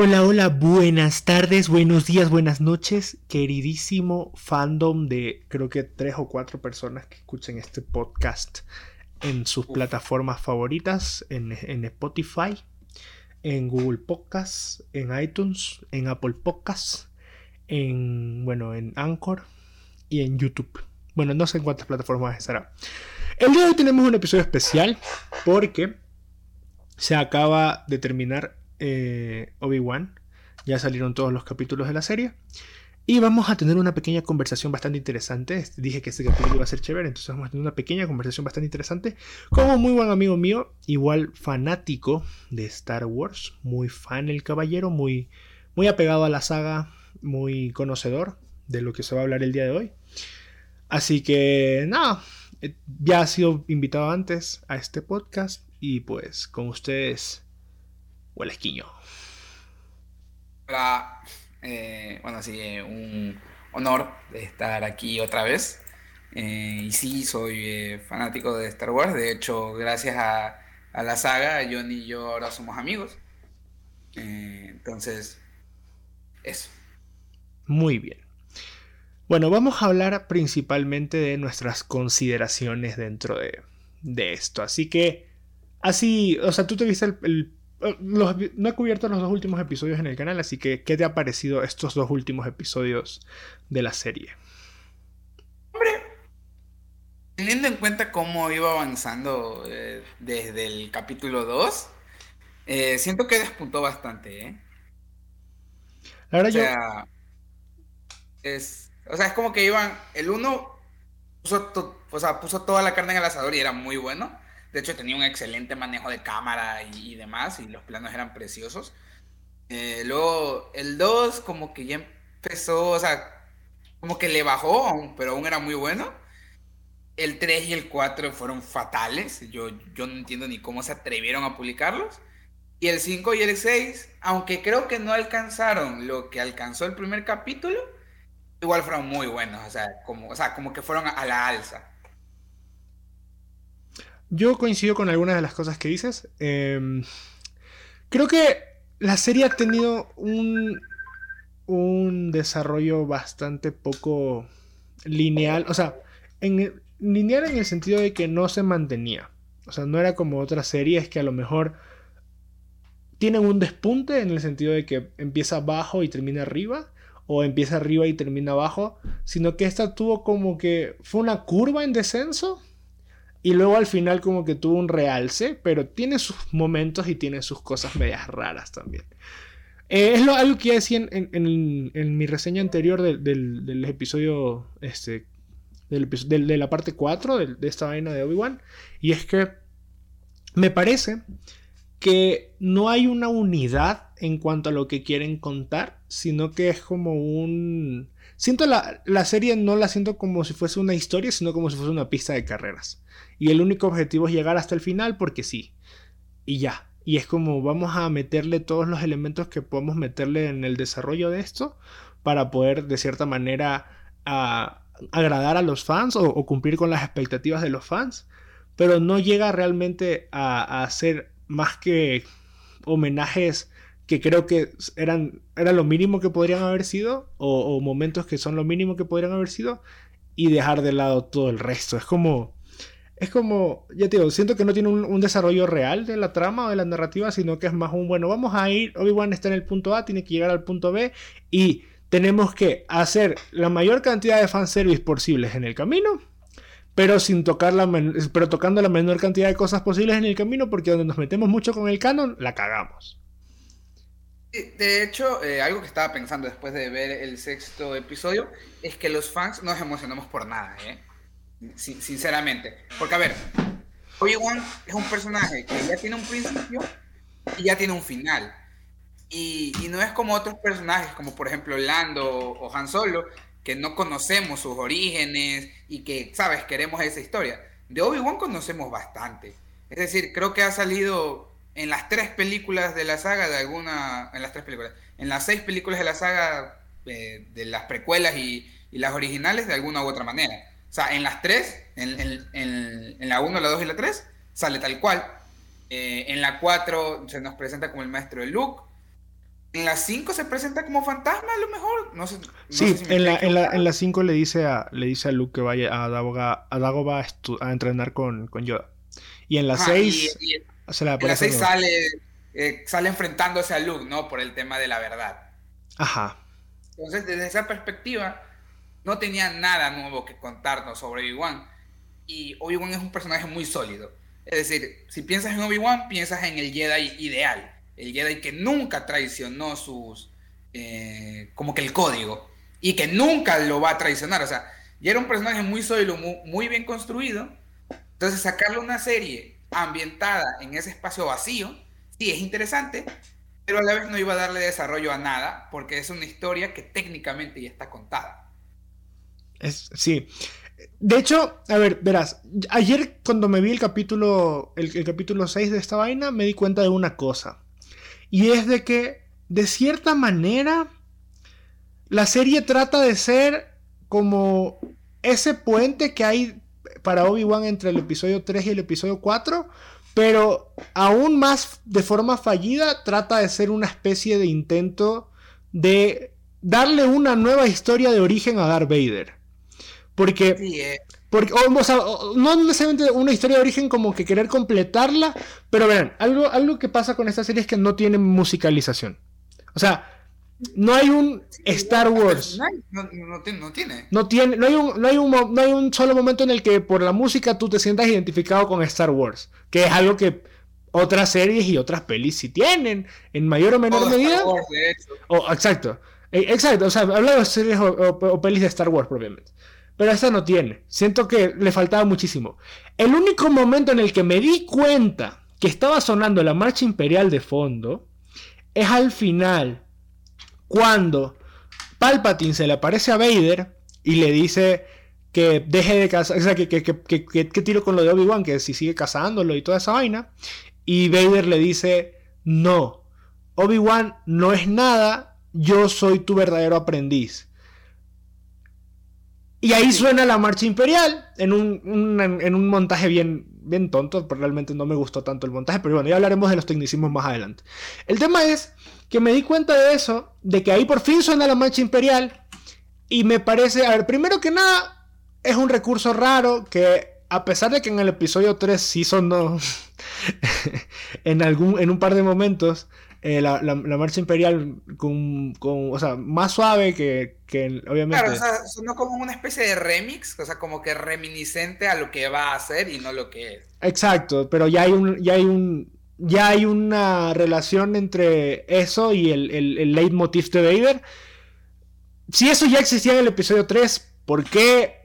Hola, hola, buenas tardes, buenos días, buenas noches, queridísimo fandom de creo que tres o cuatro personas que escuchen este podcast en sus plataformas favoritas, en, en, Spotify, en Google Podcasts, en iTunes, en Apple Podcasts, en, bueno, en Anchor y en YouTube. Bueno, no sé en cuántas plataformas estará. El día de hoy tenemos un episodio especial porque se acaba de terminar eh, Obi-Wan. Ya salieron todos los capítulos de la serie. Y vamos a tener una pequeña conversación bastante interesante. Dije que este capítulo iba a ser chévere, entonces vamos a tener una pequeña conversación bastante interesante con un muy buen amigo mío, igual fanático de Star Wars, muy fan el caballero, muy, muy apegado a la saga, muy conocedor de lo que se va a hablar el día de hoy. Así que nada, eh, ya ha sido invitado antes a este podcast y pues con ustedes el esquiño. Hola, eh, bueno, sí, eh, un honor de estar aquí otra vez. Eh, y sí, soy fanático de Star Wars. De hecho, gracias a, la saga, Johnny y yo ahora somos amigos. entonces, eso. Muy bien. Bueno, vamos a hablar principalmente de nuestras consideraciones dentro de, de esto. Así que, así, o sea, tú te viste el eh, no he cubierto los dos últimos episodios en el canal, así que ¿qué te ha parecido estos dos últimos episodios de la serie? Hombre, teniendo en cuenta cómo iba avanzando eh, desde el capítulo 2, eh, siento que despuntó bastante, ¿eh? La verdad o sea, yo... Es, o sea, es como que iban, el 1 puso, o sea, puso toda la carne en el asador y era muy bueno. De hecho, tenía un excelente manejo de cámara y, demás, y los planos eran preciosos. Eh, luego, el 2 como que ya empezó, o sea, como que le bajó, pero aún era muy bueno. El 3 y el 4 fueron fatales. Yo, yo no entiendo ni cómo se atrevieron a publicarlos. Y el 5 y el 6, aunque creo que no alcanzaron lo que alcanzó el primer capítulo, igual fueron muy buenos. O sea, como, o sea, como que fueron a la alza. Yo coincido con algunas de las cosas que dices. Em, creo que la serie ha tenido un, un desarrollo bastante poco lineal. O sea, en, lineal en el sentido de que no se mantenía. O sea, no era como otras series que a lo mejor tienen un despunte en el sentido de que empieza abajo y termina arriba. O empieza arriba y termina abajo. Sino que esta tuvo como que fue una curva en descenso y luego al final como que tuvo un realce, pero tiene sus momentos y tiene sus cosas medias raras también. Eh, es lo, algo que ya decía en, mi reseña anterior del, episodio, este, de la parte 4 de, esta vaina de Obi-Wan. Y es que me parece que no hay una unidad en cuanto a lo que quieren contar, sino que es como un... Siento la, la serie, no la siento como si fuese una historia, sino como si fuese una pista de carreras. Y el único objetivo es llegar hasta el final porque sí. Y ya. Y es como vamos a meterle todos los elementos que podemos meterle en el desarrollo de esto para poder de cierta manera agradar a los fans o, cumplir con las expectativas de los fans. Pero no llega realmente a, hacer más que homenajes que creo que eran, era lo mínimo que podrían haber sido, o, o, momentos que son lo mínimo que podrían haber sido, y dejar de lado todo el resto. Es como, es como, ya te digo, siento que no tiene un, desarrollo real de la trama o de la narrativa, sino que es más un, bueno, vamos a ir, Obi-Wan está en el punto A, tiene que llegar al punto B y tenemos que hacer la mayor cantidad de fanservice posibles en el camino, pero sin tocar la pero tocando la menor cantidad de cosas posibles en el camino, porque donde nos metemos mucho con el canon, la cagamos. De hecho, eh, algo que estaba pensando después de ver el sexto episodio es que los fans nos emocionamos por nada, ¿eh? sinceramente. Porque, a ver, Obi-Wan es un personaje que ya tiene un principio y ya tiene un final. Y, no es como otros personajes, como por ejemplo Lando o Han Solo, que no conocemos sus orígenes y que, ¿sabes?, queremos esa historia. De Obi-Wan conocemos bastante. Es decir, creo que ha salido en las tres películas de la saga de alguna. En las tres películas. En las seis películas de la saga eh, de las precuelas y, y las originales de alguna u otra manera. O sea, en las tres, en, la 1, la 2 y la 3, sale tal cual. Eh, en la 4 se nos presenta como el maestro de Luke. En la 5 se presenta como fantasma, a lo mejor. No sé. sí, en, la, en, la, 5 le dice a, le dice a Luke que vaya a Dagoba, a, Dagoba a, entrenar con, con, Yoda. Y en la 6 se la En la 6 sale, eh, sale enfrentándose a Luke, ¿no? Por el tema de la verdad. Ajá. Entonces, desde esa perspectiva, no tenía nada nuevo que contarnos sobre Obi-Wan. Y Obi-Wan es un personaje muy sólido. Es decir, si piensas en Obi-Wan, piensas en el Jedi ideal. El Jedi que nunca traicionó sus. Eh, como que el código. Y que nunca lo va a traicionar. O sea, ya era un personaje muy sólido, muy, bien construido. Entonces, sacarle una serie ambientada en ese espacio vacío, sí es interesante, pero a la vez no iba a darle desarrollo a nada, porque es una historia que técnicamente ya está contada. Es, sí. De hecho, a ver, verás, ayer cuando me vi el capítulo, el, capítulo 6 de esta vaina, me di cuenta de una cosa. Y es de que, de cierta manera, la serie trata de ser como ese puente que hay para Obi-Wan entre el episodio 3 y el episodio 4, pero aún más de forma fallida trata de ser una especie de intento de darle una nueva historia de origen a Darth Vader. Porque, eh. porque no necesariamente una historia de origen como que querer completarla, pero verán, algo, algo que pasa con esta serie es que no tiene musicalización. O sea, no hay un Star Wars. No, no, tiene. No tiene. No hay, un, no, hay un, no hay un solo momento en el que por la música tú te sientas identificado con Star Wars. Que es algo que otras series y otras pelis sí tienen. En mayor o menor medida. exacto. Eh, exacto. O sea, hablo de series o pelis de Star Wars propiamente. Pero esta no tiene. Siento que le faltaba muchísimo. El único momento en el que me di cuenta que estaba sonando la marcha imperial de fondo es al final. Cuando Palpatine se le aparece a Vader y le dice que deje de cazar, o sea, que, que, que, que, tiro con lo de Obi-Wan, que si sigue cazándolo y toda esa vaina. Y Vader le dice, no, Obi-Wan no es nada, yo soy tu verdadero aprendiz. Y ahí suena la marcha imperial en un, en un montaje bien, bien tonto, pero realmente no me gustó tanto el montaje, pero bueno, ya hablaremos de los tecnicismos más adelante. El tema es que me di cuenta de eso, de que ahí por fin suena la marcha imperial, y me parece, a ver, primero que nada, es un recurso raro que a pesar de que en el episodio 3 sí sonó en, algún, en un par de momentos, eh, la, marcha imperial con, o sea, más suave que, que obviamente... Claro, o sea, sonó como una especie de remix, o sea, como que reminiscente a lo que va a hacer y no lo que es. Exacto, pero ya hay un, ya hay un, ya hay una relación entre eso y el, el, leitmotiv de Vader. Si eso ya existía en el episodio 3, ¿por qué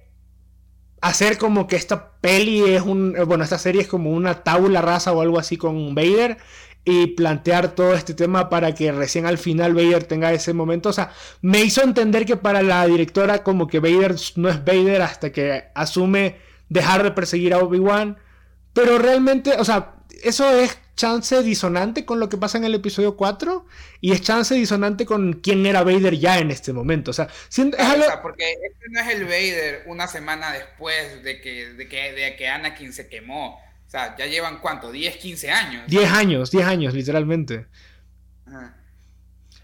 hacer como que esta peli es un, bueno, esta serie es como una tabula rasa o algo así con Vader y plantear todo este tema para que recién al final Vader tenga ese momento. O sea, me hizo entender que para la directora como que Vader no es Vader hasta que asume dejar de perseguir a Obi-Wan. Pero realmente, o sea, eso es chance disonante con lo que pasa en el episodio 4 y es chance disonante con quién era Vader ya en este momento. O sea, porque este no es el Vader una semana después de que, de que, de que Anakin se quemó sea, ya llevan cuánto, 10, 15 años. 10 años, 10 años, literalmente.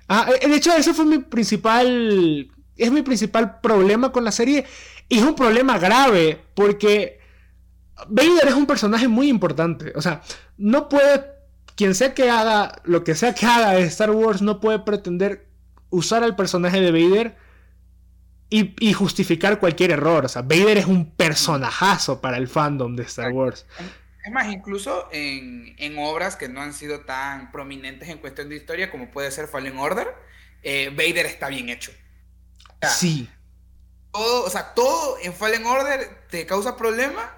Ah, eh, de hecho, eso fue mi principal. Es mi principal problema con la serie. Y es un problema grave, porque Vader es un personaje muy importante. O sea, no puede. Quien sea que haga lo que sea que haga de Star Wars, no puede pretender usar al personaje de Vader y, y, justificar cualquier error. O sea, Vader es un personajazo para el fandom de Star Wars. Es más, incluso en, obras que no han sido tan prominentes en cuestión de historia como puede ser Fallen Order, eh, Vader está bien hecho. sí. Todo, o sea, todo en Fallen Order te causa problema,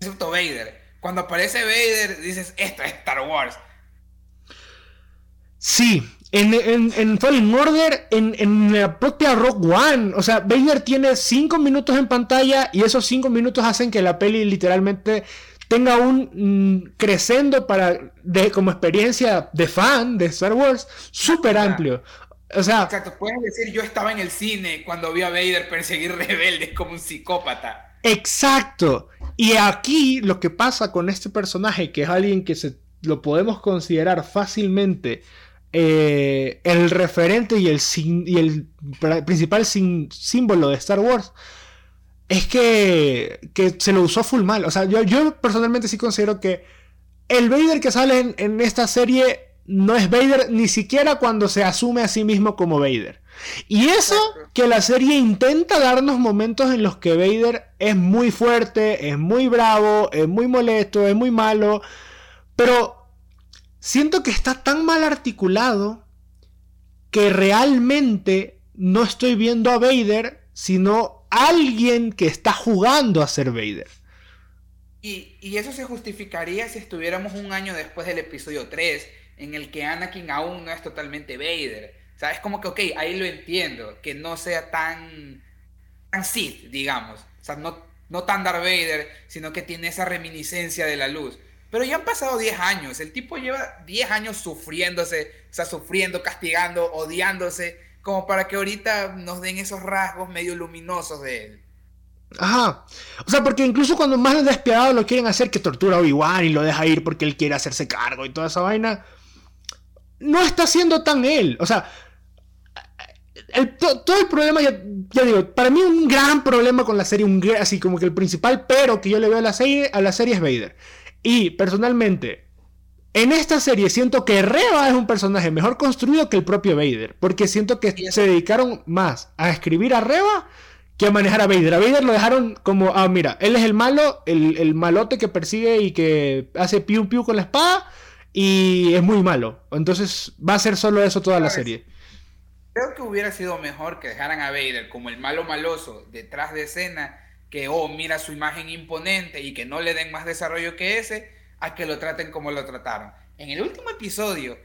excepto Vader. Cuando aparece Vader, dices, esto es Star Wars. Sí, en, en, Fallen Order, en, en, la propia Rock One, o sea, Vader tiene 5 minutos en pantalla y esos 5 minutos hacen que la peli literalmente tenga un mm, crescendo para de, como experiencia de fan de Star Wars súper amplio. O sea, Exacto, puedes decir yo estaba en el cine cuando vi a Vader perseguir rebeldes como un psicópata. Exacto. Y aquí lo que pasa con este personaje, que es alguien que se lo podemos considerar fácilmente eh, el referente y el, principal símbolo de Star Wars, es que, que, se lo usó full mal. O sea, yo, yo personalmente sí considero que el Vader que sale en, en, esta serie no es Vader ni siquiera cuando se asume a sí mismo como Vader. Y eso que la serie intenta darnos momentos en los que Vader es muy fuerte, es muy bravo, es muy molesto, es muy malo, pero siento que está tan mal articulado que realmente no estoy viendo a Vader, sino alguien que está jugando a ser Vader. Y, y, eso se justificaría si estuviéramos un año después del episodio 3, en el que Anakin aún no es totalmente Vader. O sea, es como que, ok, ahí lo entiendo, que no sea tan, tan Sith, digamos. O sea, no, no tan Darth Vader, sino que tiene esa reminiscencia de la luz. Pero ya han pasado 10 años. El tipo lleva 10 años sufriéndose, o sea, sufriendo, castigando, odiándose, como para que ahorita nos den esos rasgos medio luminosos de él. Ajá. O sea, porque incluso cuando más despiadado lo quieren hacer, que tortura a Obi-Wan y lo deja ir porque él quiere hacerse cargo y toda esa vaina, no está siendo tan él. O sea, todo el problema, ya, digo, para mí un gran problema con la serie, un, así como que el principal pero que yo le veo a la serie, a la serie es Vader. Y personalmente, en esta serie siento que Reba es un personaje mejor construido que el propio Vader. Porque siento que se dedicaron más a escribir a Reba que a manejar a Vader. A Vader lo dejaron como, ah, mira, él es el malo, el, malote que persigue y que hace piu piu con la espada. Y es muy malo. Entonces va a ser solo eso toda la serie. Creo que hubiera sido mejor que dejaran a Vader como el malo maloso detrás de escena que, oh, mira su imagen imponente y que no le den más desarrollo que ese, a que lo traten como lo trataron. En el último episodio,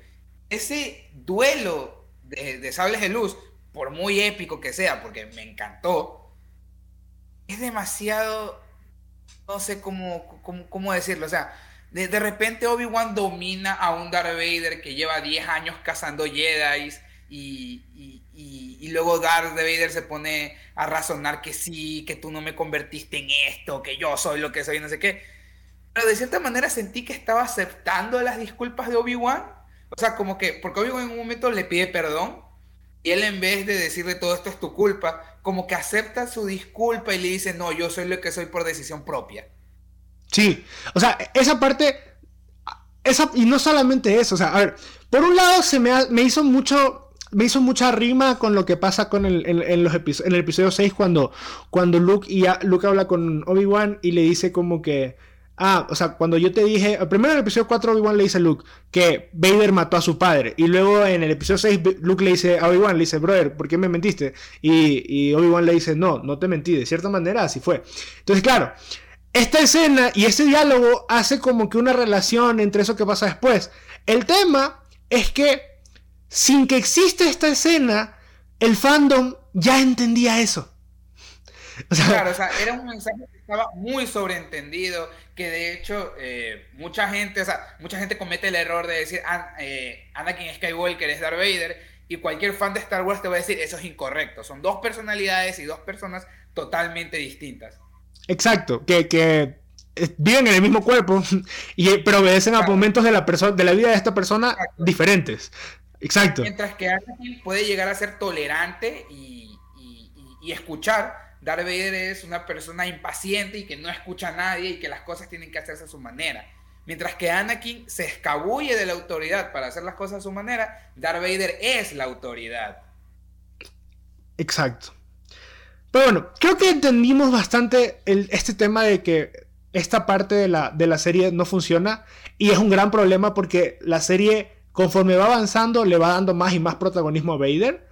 ese duelo de, sables de luz, por muy épico que sea, porque me encantó, es demasiado, no sé cómo, cómo, decirlo, o sea, de, de repente Obi-Wan domina a un Darth Vader que lleva 10 años cazando Jedi y, luego Darth Vader se pone a razonar que sí, que tú no me convertiste en esto, que yo soy lo que soy, no sé qué. Pero de cierta manera sentí que estaba aceptando las disculpas de Obi-Wan. O sea, como que, porque Obi-Wan en un momento le pide perdón y él en vez de decirle todo esto es tu culpa, como que acepta su disculpa y le dice, no, yo soy lo que soy por decisión propia. Sí, o sea, esa parte, esa, y no solamente eso, o sea, a ver, por un lado se me, me hizo mucho me hizo mucha rima con lo que pasa con el, en, los en el episodio 6 cuando, cuando Luke, y Luke habla con Obi-Wan y le dice como que... Ah, o sea, cuando yo te dije, primero en el episodio 4 Obi-Wan le dice a Luke que Vader mató a su padre. Y luego en el episodio 6 Luke le dice a Obi-Wan, le dice, brother, ¿por qué me mentiste? Y, y Obi-Wan le dice, no, no te mentí, de cierta manera así fue. Entonces, claro, esta escena y ese diálogo hace como que una relación entre eso que pasa después. El tema es que sin que exista esta escena, el fandom ya entendía eso. claro, o sea, era un mensaje que estaba muy sobreentendido, que de hecho eh, mucha gente, o sea, mucha gente comete el error de decir ah, eh, Anakin Skywalker es Darth Vader y cualquier fan de Star Wars te va a decir eso es incorrecto. Son dos personalidades y dos personas totalmente distintas. Exacto, que, que viven en el mismo cuerpo, y, pero obedecen a momentos de la, de la vida de esta persona diferentes. Exacto. Mientras que Anakin puede llegar a ser tolerante y, escuchar. Darth Vader es una persona impaciente y que no escucha a nadie y que las cosas tienen que hacerse a su manera. Mientras que Anakin se escabulle de la autoridad para hacer las cosas a su manera, Darth Vader es la autoridad. Exacto. Pero bueno, creo que entendimos bastante este tema de que esta parte de la, de la serie no funciona y es un gran problema porque la serie conforme va avanzando, le va dando más y más protagonismo a Vader.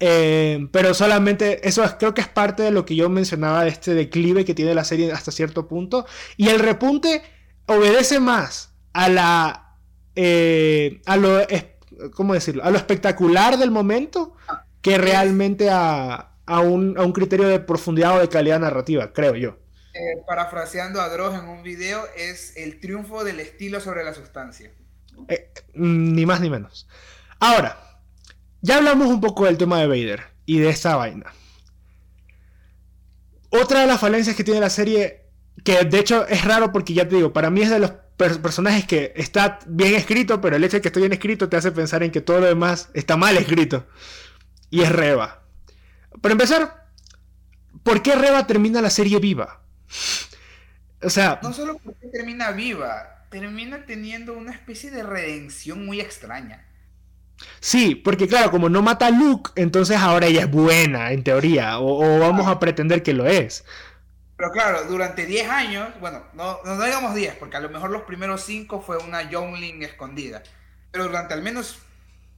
Eh, pero solamente eso creo que es parte de lo que yo mencionaba de este declive que tiene la serie hasta cierto punto. Y el repunte obedece más a la. Eh, a lo. ¿Cómo decirlo? A lo espectacular del momento que realmente a, a, un, a un criterio de profundidad o de calidad narrativa, creo yo. Eh, parafraseando a Dross en un video, es el triunfo del estilo sobre la sustancia. Eh, ni más ni menos. Ahora, ya hablamos un poco del tema de Vader y de esa vaina. Otra de las falencias que tiene la serie, que de hecho es raro porque ya te digo, para mí es de los personajes que está bien escrito, pero el hecho de que esté bien escrito te hace pensar en que todo lo demás está mal escrito. Y es Reba. Para empezar, ¿por qué Reba termina la serie viva? O sea... No solo porque termina viva, termina teniendo una especie de redención muy extraña. Sí, porque claro, como no mata a Luke, entonces ahora ella es buena, en teoría, o, vamos a pretender que lo es. Pero claro, durante 10 años, bueno, no, no digamos 10, porque a lo mejor los primeros 5 fue una Youngling escondida, pero durante al menos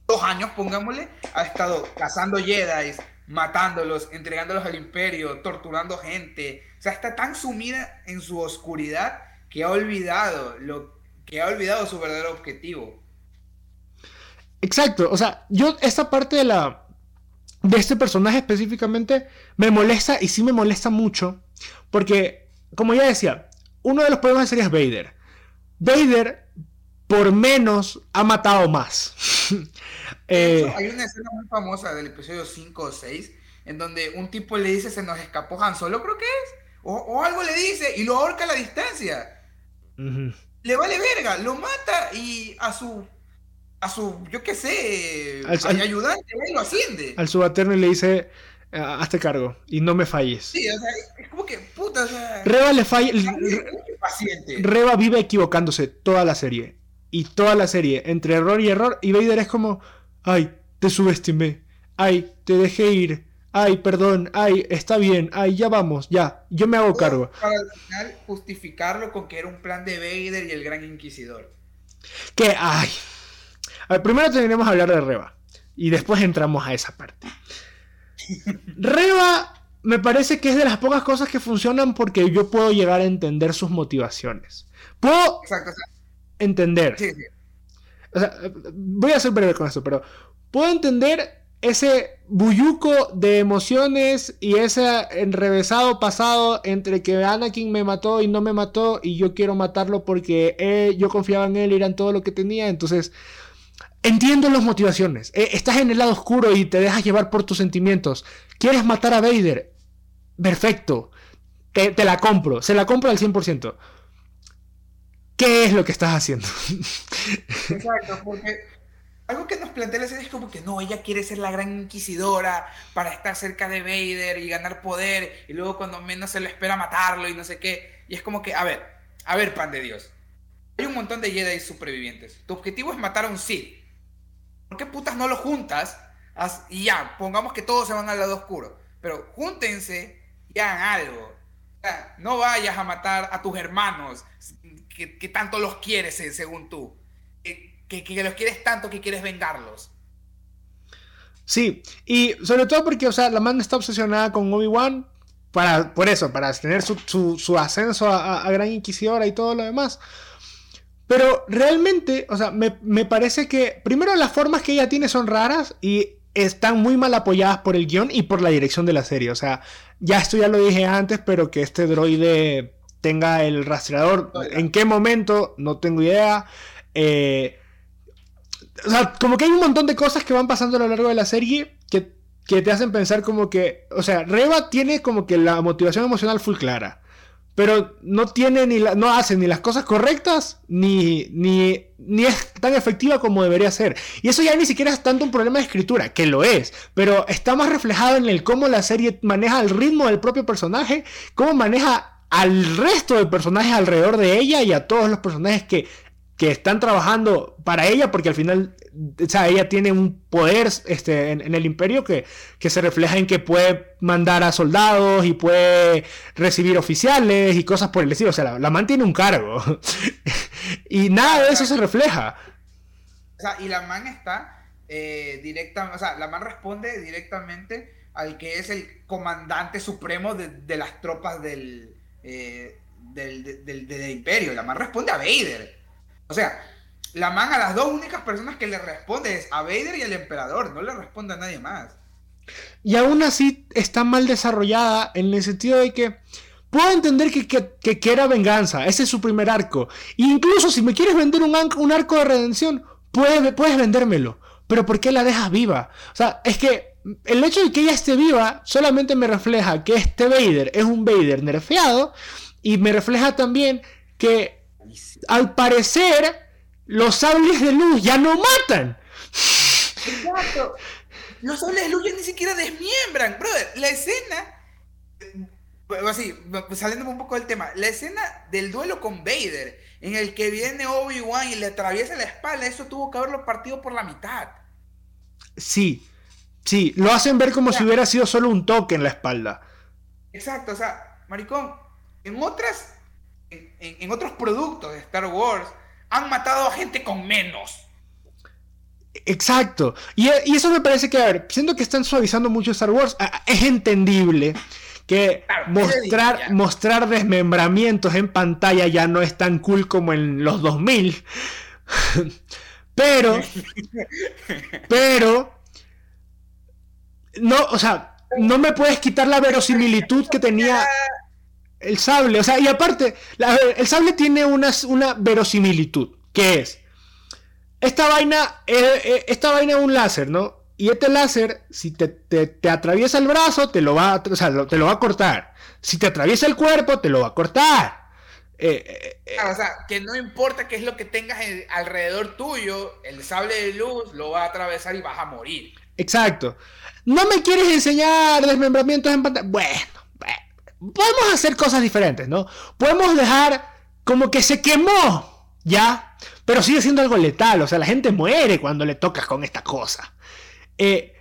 2 años, pongámosle, ha estado cazando Jedi, matándolos, entregándolos al imperio, torturando gente. O sea, está tan sumida en su oscuridad que ha olvidado lo que ha olvidado su verdadero objetivo. Exacto, o sea, yo esta parte de la de este personaje específicamente me molesta y sí me molesta mucho porque como ya decía, uno de los problemas de serie es Vader. Vader por menos ha matado más. Eh, hay una escena muy famosa del episodio 5 o 6 en donde un tipo le dice se nos escapó Han Solo, creo que es, o, algo le dice y lo ahorca a la distancia. Le vale verga, lo mata y a su a su, yo qué sé, al, ayudante, lo asciende. Al subalterno le dice, ah, hazte cargo y no me falles. Sí, o sea, es como que, puta, o sea... Reba le falla... Reba vive equivocándose toda la serie. Y toda la serie, entre error y error, y Vader es como, ay, te subestimé, ay, te dejé ir, ay, perdón, ay, está bien, ay, ya vamos, ya, yo me hago cargo. Para al final justificarlo con que era un plan de Vader y el Gran Inquisidor. Que, ay, a ver, primero tendremos a hablar de Reba. Y después entramos a esa parte. Reba me parece que es de las pocas cosas que funcionan porque yo puedo llegar a entender sus motivaciones. Puedo entender. Sí, sí. O sea, voy a ser breve con esto, pero puedo entender ese bulluco de emociones y ese enrevesado pasado entre que Anakin me mató y no me mató y yo quiero matarlo porque yo confiaba en él y eran todo lo que tenía. Entonces, Entiendo las motivaciones. Eh, estás en el lado oscuro y te dejas llevar por tus sentimientos. ¿Quieres matar a Vader? Perfecto. Te, la compro. Se la compro al 100%. ¿Qué es lo que estás haciendo? Exacto, porque algo que nos plantea la serie es como que no, ella quiere ser la gran inquisidora para estar cerca de Vader y ganar poder y luego cuando menos se lo espera matarlo y no sé qué. Y es como que, a ver, a ver, pan de Dios. Hay un montón de Jedi supervivientes. Tu objetivo es matar a un Sith. ¿Por qué putas no lo juntas? Y ya, pongamos que todos se van al lado oscuro. Pero júntense y hagan algo. No vayas a matar a tus hermanos que, tanto los quieres, según tú. Que, que, los quieres tanto que quieres vengarlos. Sí, y sobre todo porque, o sea, la manda está obsesionada con Obi-Wan. Para, por eso, para tener su, ascenso a, a, Gran Inquisidora y todo lo demás. Pero realmente, o sea, me, parece que primero las formas que ella tiene son raras y están muy mal apoyadas por el guion y por la dirección de la serie. O sea, ya esto ya lo dije antes, pero que este droide tenga el rastreador, ¿en qué momento? No tengo idea. Eh, o sea, como que hay un montón de cosas que van pasando a lo largo de la serie que, que te hacen pensar como que, o sea, Reba tiene como que la motivación emocional full clara pero no tiene ni no hace ni las cosas correctas ni, ni, ni es tan efectiva como debería ser. Y eso ya ni siquiera es tanto un problema de escritura, que lo es, pero está más reflejado en el cómo la serie maneja el ritmo del propio personaje, cómo maneja al resto de personajes alrededor de ella y a todos los personajes que que están trabajando para ella, porque al final, o sea, ella tiene un poder este, en, el imperio que, que, se refleja en que puede mandar a soldados y puede recibir oficiales y cosas por el estilo. O sea, la, la mantiene un cargo. y nada de eso se refleja. O sea, y la man está eh, directa, o sea, la man responde directamente al que es el comandante supremo de, las tropas del, eh, del, del, del imperio. La man responde a Vader. O sea, la man a las dos únicas personas que le responde es a Vader y al emperador, no le responde a nadie más. Y aún así está mal desarrollada en el sentido de que puedo entender que, que, quiera venganza, ese es su primer arco. E incluso si me quieres vender un, un arco de redención, puedes, puedes vendérmelo. Pero ¿por qué la dejas viva? O sea, es que el hecho de que ella esté viva solamente me refleja que este Vader es un Vader nerfeado y me refleja también que al parecer, los sables de luz ya no matan. Exacto. Los sables de luz ya ni siquiera desmiembran, brother. La escena. Así, saliendo un poco del tema. La escena del duelo con Vader, en el que viene Obi-Wan y le atraviesa la espalda, eso tuvo que haberlo partido por la mitad. Sí, sí, lo hacen ver como si hubiera sido solo un toque en la espalda. Exacto, o sea, maricón, en otras, en, otros productos de Star Wars han matado a gente con menos. Exacto. Y, eso me parece que, a ver, siendo que están suavizando mucho Star Wars, es entendible que mostrar, mostrar desmembramientos en pantalla ya no es tan cool como en los 2000. pero, pero, no, o sea, no me puedes quitar la verosimilitud que tenía el sable. O sea, y aparte, el sable tiene una, una verosimilitud, que es, esta vaina, eh, eh, esta vaina es un láser, ¿no? Y este láser, si te, atraviesa el brazo, te lo, va, te lo va a cortar. Si te atraviesa el cuerpo, te lo va a cortar. Eh, o sea, que no importa qué es lo que tengas alrededor tuyo, el sable de luz lo va a atravesar y vas a morir. Exacto. ¿No me quieres enseñar desmembramientos en pantalla? Bueno, podemos hacer cosas diferentes, ¿no? Podemos dejar como que se quemó, ¿ya? Pero sigue siendo algo letal, o sea, la gente muere cuando le tocas con esta cosa. Eh,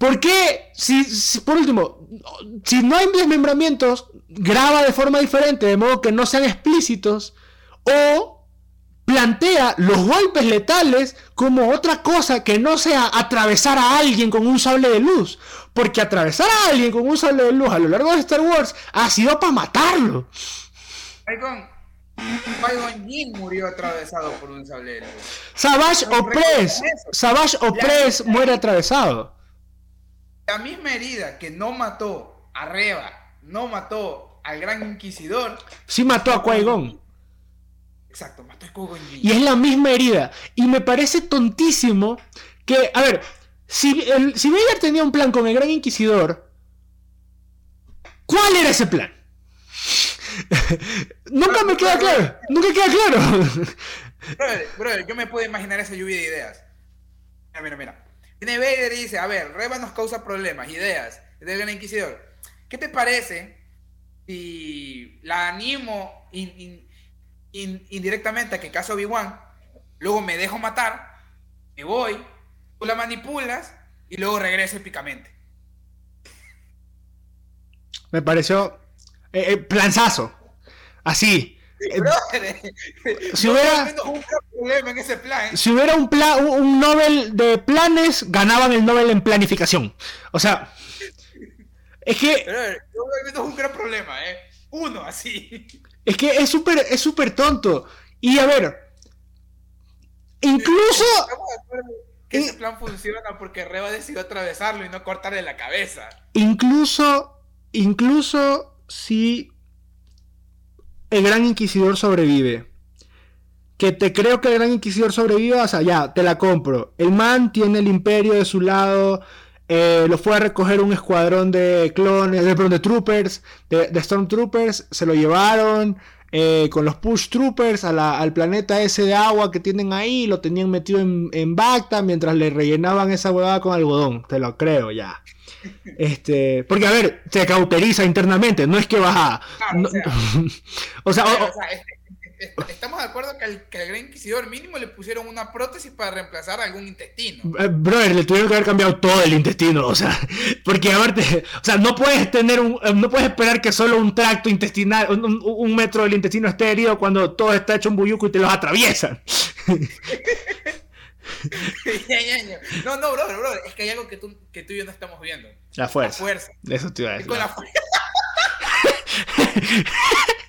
¿Por qué? Si, por último, si no hay desmembramientos, graba de forma diferente, de modo que no sean explícitos, o plantea los golpes letales como otra cosa que no sea atravesar a alguien con un sable de luz. Porque atravesar a alguien con un sable de luz a lo largo de Star Wars ha sido para matarlo. qui murió atravesado por un sable de luz. Savage Opress. Savage Opress muere atravesado. La misma herida que no mató a Reba, no mató al Gran Inquisidor. Sí mató a Qui-Gon. Exacto, mató a Y es la misma herida. Y me parece tontísimo que, a ver, si, el, si Vader tenía un plan con el Gran Inquisidor, ¿cuál era ese plan? Nunca me queda claro. Nunca queda claro. brother, brother, yo me puedo imaginar esa lluvia de ideas. Mira, mira, mira. Viene Vader y dice, a ver, Reba nos causa problemas, ideas del Gran Inquisidor. ¿Qué te parece si la animo indirectamente a que caso Obi-Wan, luego me dejo matar, me voy, tú la manipulas y luego regreso épicamente. Me pareció eh, eh, planzazo. Así. si hubiera plan. Si hubiera un, plan, un Nobel de planes, ganaban el Nobel en planificación. O sea, es que. Pero, un gran problema, ¿eh? Uno, así. Es que es súper es súper tonto. Y a ver, incluso... Que ese plan funciona porque Reba decidió atravesarlo y no cortarle la cabeza. Incluso, incluso si el Gran Inquisidor sobrevive. Que te creo que el Gran Inquisidor sobreviva, o sea, ya, te la compro. El man tiene el imperio de su lado, eh, lo fue a recoger un escuadrón de clones, de, de troopers, de, Stormtroopers, se lo llevaron eh, con los Push Troopers al planeta ese de agua que tienen ahí, lo tenían metido en, en Bacta mientras le rellenaban esa huevada con algodón, te lo creo ya. Este, porque a ver, se cauteriza internamente, no es que vas a. o sea, Estamos de acuerdo que al, que Gran Inquisidor mínimo le pusieron una prótesis para reemplazar algún intestino. Eh, brother, le tuvieron que haber cambiado todo el intestino, o sea, porque a ver, o sea, no puedes tener un, eh, no puedes esperar que solo un tracto intestinal, un, metro del intestino esté herido cuando todo está hecho un buyuco y te los atraviesan. no, no, brother, brother, es que hay algo que tú, que tú y yo no estamos viendo. La fuerza. La fuerza. Eso te iba a decir. Con la fuerza.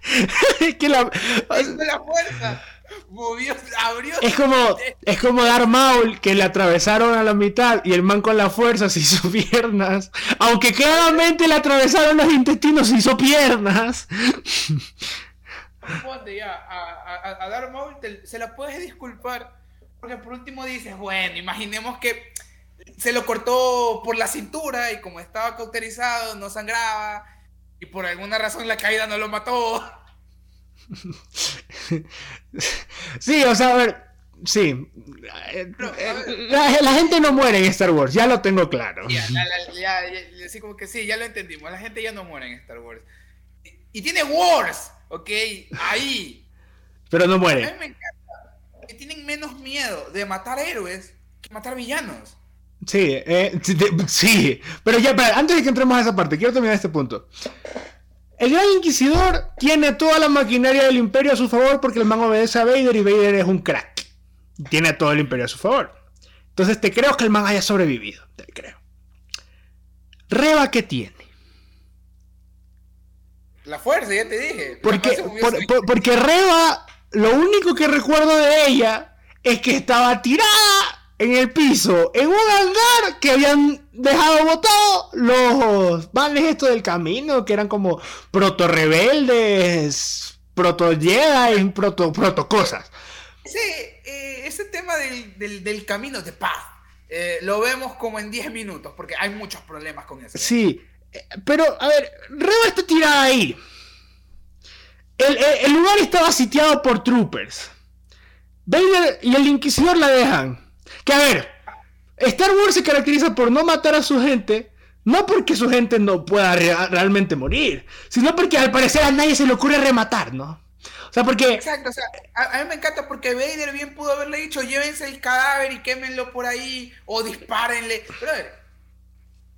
que la, la fuerza. Movió, abrió es como es como dar Maul que le atravesaron a la mitad y el man con la fuerza se hizo piernas aunque claramente le atravesaron los intestinos se hizo piernas ya a, a, Dar Maul se la puedes disculpar porque por último dices bueno imaginemos que se lo cortó por la cintura y como estaba cauterizado no sangraba y por alguna razón la caída no lo mató sí, o sea, a ver, sí. La, gente no muere en Star Wars, ya lo tengo claro. Ya, ya, como que sí, ya lo entendimos. La gente ya no muere en Star Wars. Y, tiene Wars, ok, ahí. Pero no muere. A mí me encanta que tienen menos miedo de matar héroes que matar villanos. Sí, eh, sí, pero ya, antes de que entremos a esa parte, quiero terminar este punto. El Gran Inquisidor tiene toda la maquinaria del Imperio a su favor porque el man obedece a Vader y Vader es un crack. Tiene todo el Imperio a su favor. Entonces te creo que el man haya sobrevivido. Te creo. Reba, ¿qué tiene? La fuerza, ya te dije. Porque, porque Reba, lo único que recuerdo de ella es que estaba tirada en el piso, en un hangar que habían dejado botado los vales estos del camino, que eran como proto rebeldes, proto Jedi, proto, proto cosas. Sí, eh, ese tema del, camino de paz, eh, lo vemos como en 10 minutos, porque hay muchos problemas con eso. Sí, eh, pero a ver, Reba está tirada ahí. El, el lugar estaba sitiado por troopers. Vader y el Inquisidor la dejan. Que a ver, Star Wars se caracteriza por no matar a su gente, no porque su gente no pueda realmente morir, sino porque al parecer a nadie se le ocurre rematar, ¿no? O sea, porque... Exacto, o sea, a, mí me encanta porque Vader bien pudo haberle dicho, llévense el cadáver y quémenlo por ahí, o dispárenle. Pero a ver,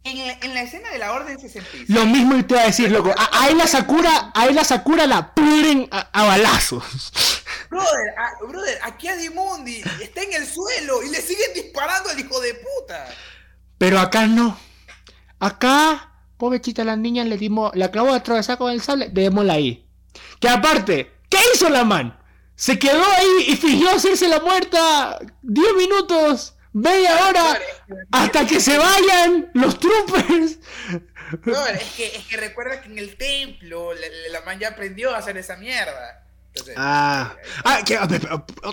en la, escena de la Orden 66. Lo mismo te iba a decir, loco. A, la Sakura, a la Sakura la pudren a, balazos. Brother, brother, aquí a Dimundi está en el suelo y le siguen disparando al hijo de puta. Pero acá no. Acá, pobrecita la niña, le dimos, la acabó de atravesar con el sable, démosla ahí. Que aparte, ¿qué hizo la man? Se quedó ahí y fingió hacerse la muerta 10 minutos media hora hasta que se vayan los troopers. No, es que, es que recuerda que en el templo la, man ya aprendió a hacer esa mierda. ah, ah que,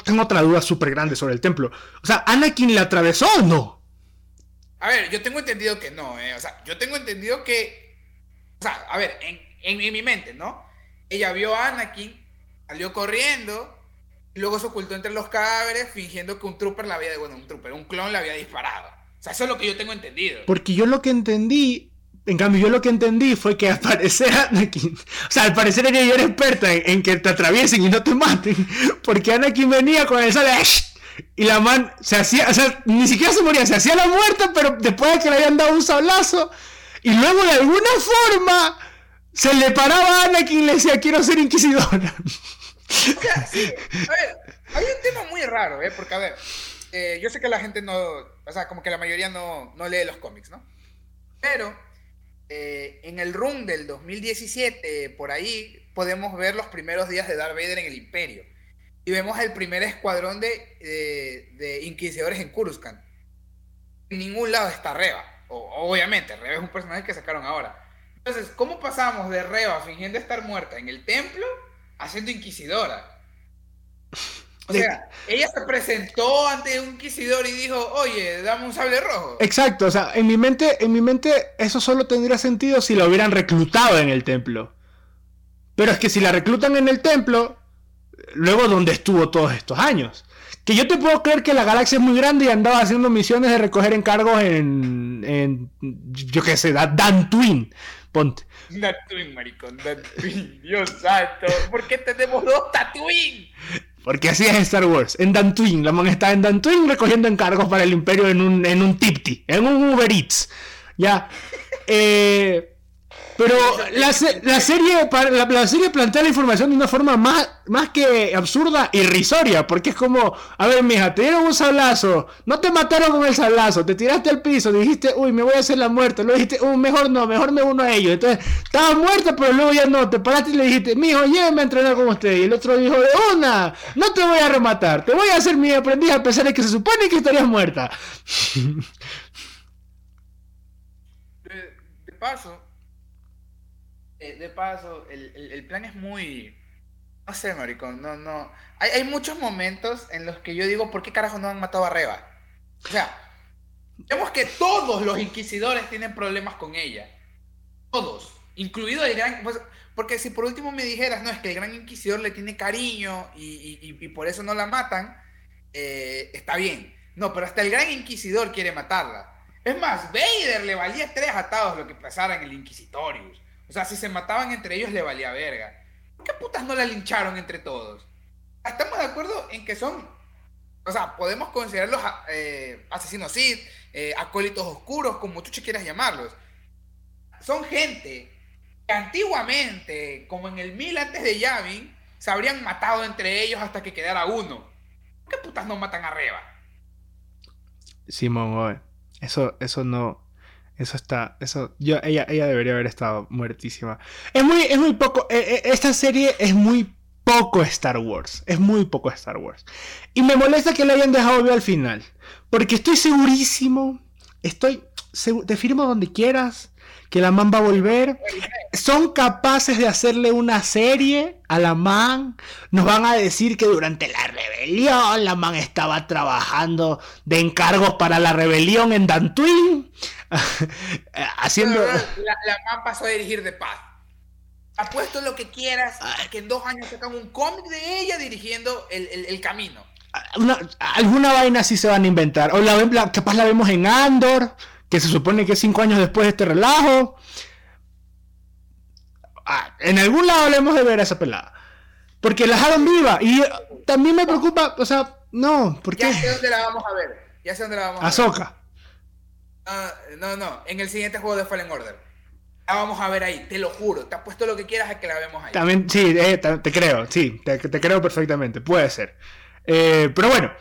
tengo otra duda súper grande sobre el templo. O sea, ¿Anakin le atravesó o no? A ver, yo tengo entendido que no, eh. O sea, yo tengo entendido que. O sea, a ver, en, en, en mi mente, ¿no? Ella vio a Anakin, salió corriendo, luego se ocultó entre los cadáveres fingiendo que un trooper la había, bueno, un trooper, un clon la había disparado. O sea, eso es lo que yo tengo entendido. Porque yo lo que entendí, en cambio, yo lo que entendí fue que al parecer Anakin, o sea, al parecer ella era experta en, que te atraviesen y no te maten, porque Anakin venía con el sale y la man se hacía, o sea, ni siquiera se moría, se hacía la muerte, pero después de que le habían dado un sablazo, y luego de alguna forma se le paraba a Anakin y le decía, quiero ser inquisidora. O sea, sí. A ver, hay un tema muy raro, ¿eh? Porque, a ver, eh, yo sé que la gente no. O sea, como que la mayoría no, no lee los cómics, ¿no? Pero eh, en el run del 2017, por ahí, podemos ver los primeros días de Darth Vader en el Imperio. Y vemos el primer escuadrón de, de inquisidores en Coruscant. En ningún lado está Reba. obviamente, Reba es un personaje que sacaron ahora. Entonces, ¿cómo pasamos de Reba fingiendo estar muerta en el templo haciendo inquisidora. O sea, ella se presentó ante un inquisidor y dijo, oye, dame un sable rojo. Exacto, o sea, en mi mente, en mi mente eso solo tendría sentido si la hubieran reclutado en el templo. Pero es que si la reclutan en el templo, luego ¿dónde estuvo todos estos años? Que yo te puedo creer que la galaxia es muy grande y andaba haciendo misiones de recoger encargos en, en yo qué sé, Dan Twin. Ponte. Tatooine, maricón, Tatooine, Dios santo. ¿Por qué tenemos dos Tatooine? Porque así es Star Wars. En Dantooine, la moneda está en Dantooine recogiendo encargos para el Imperio en un, en un Tipti, en un Uber Eats. Ya. Eh, pero la, serie, la, serie plantea la información de una forma más, más que absurda, irrisoria, porque es como, a ver, mija, te dieron un sablazo, no te mataron con el sablazo, te tiraste al piso, dijiste, uy, me voy a hacer la muerte, luego dijiste, uy, mejor no, mejor me uno a ellos. Entonces, estaba muerta, pero luego ya no, te paraste y le dijiste, mijo, lléveme a entrenar con usted. Y el otro dijo, de una, no te voy a rematar, te voy a hacer mi aprendiz a pesar de que se supone que estarías muerta. de paso, eh, de paso, el, plan es muy... No sé, maricón, no, no. Hay, hay, muchos momentos en los que yo digo, ¿por qué carajo no han matado a Reba? O sea, vemos que todos los inquisidores tienen problemas con ella. Todos. Incluido el gran... Pues, Porque si por último me dijeras, no, es que el gran inquisidor le tiene cariño y, por eso no la matan, eh, está bien. No, pero hasta el gran inquisidor quiere matarla. Es más, Vader le valía tres atados lo que pasara en el Inquisitorius. O sea, si se mataban entre ellos le valía verga. ¿Por qué putas no la lincharon entre todos? Estamos de acuerdo en que son, o sea, podemos considerarlos eh, asesinos Sith, eh, acólitos oscuros, como tú quieras llamarlos. Son gente que antiguamente, como en el mil antes de Yavin, se habrían matado entre ellos hasta que quedara uno. ¿Por qué putas no matan a Reba? Simón, eso, eso no. Eso está. Eso. Yo, ella, ella debería haber estado muertísima. Es muy, es muy poco. Eh, esta serie es muy poco Star Wars. Es muy poco Star Wars. Y me molesta que lo hayan dejado ver al final. Porque estoy segurísimo. Estoy. Te firmo donde quieras. Que la man va a volver. Son capaces de hacerle una serie a la man. Nos van a decir que durante la rebelión la man estaba trabajando de encargos para la rebelión en Dantooine. Haciendo. La, la man pasó a dirigir de paz apuesto lo que quieras, que en dos años sacan un cómic de ella dirigiendo el, camino. alguna vaina sí se van a inventar. O la, capaz la vemos en Andor, que se supone que es cinco años después de este relajo. Ah, en algún lado le hemos de ver a esa pelada. Porque la dejaron viva. Y también me preocupa, o sea, no, ¿por qué? Ya sé dónde la vamos a ver. Ya sé dónde la vamos a ver. Ah, no, no, en el siguiente juego de Fallen Order vamos a ver ahí, te lo juro. Te apuesto lo que quieras a que la vemos ahí. También, sí, eh, te, creo, sí, te, creo perfectamente, puede ser. Eh, pero bueno,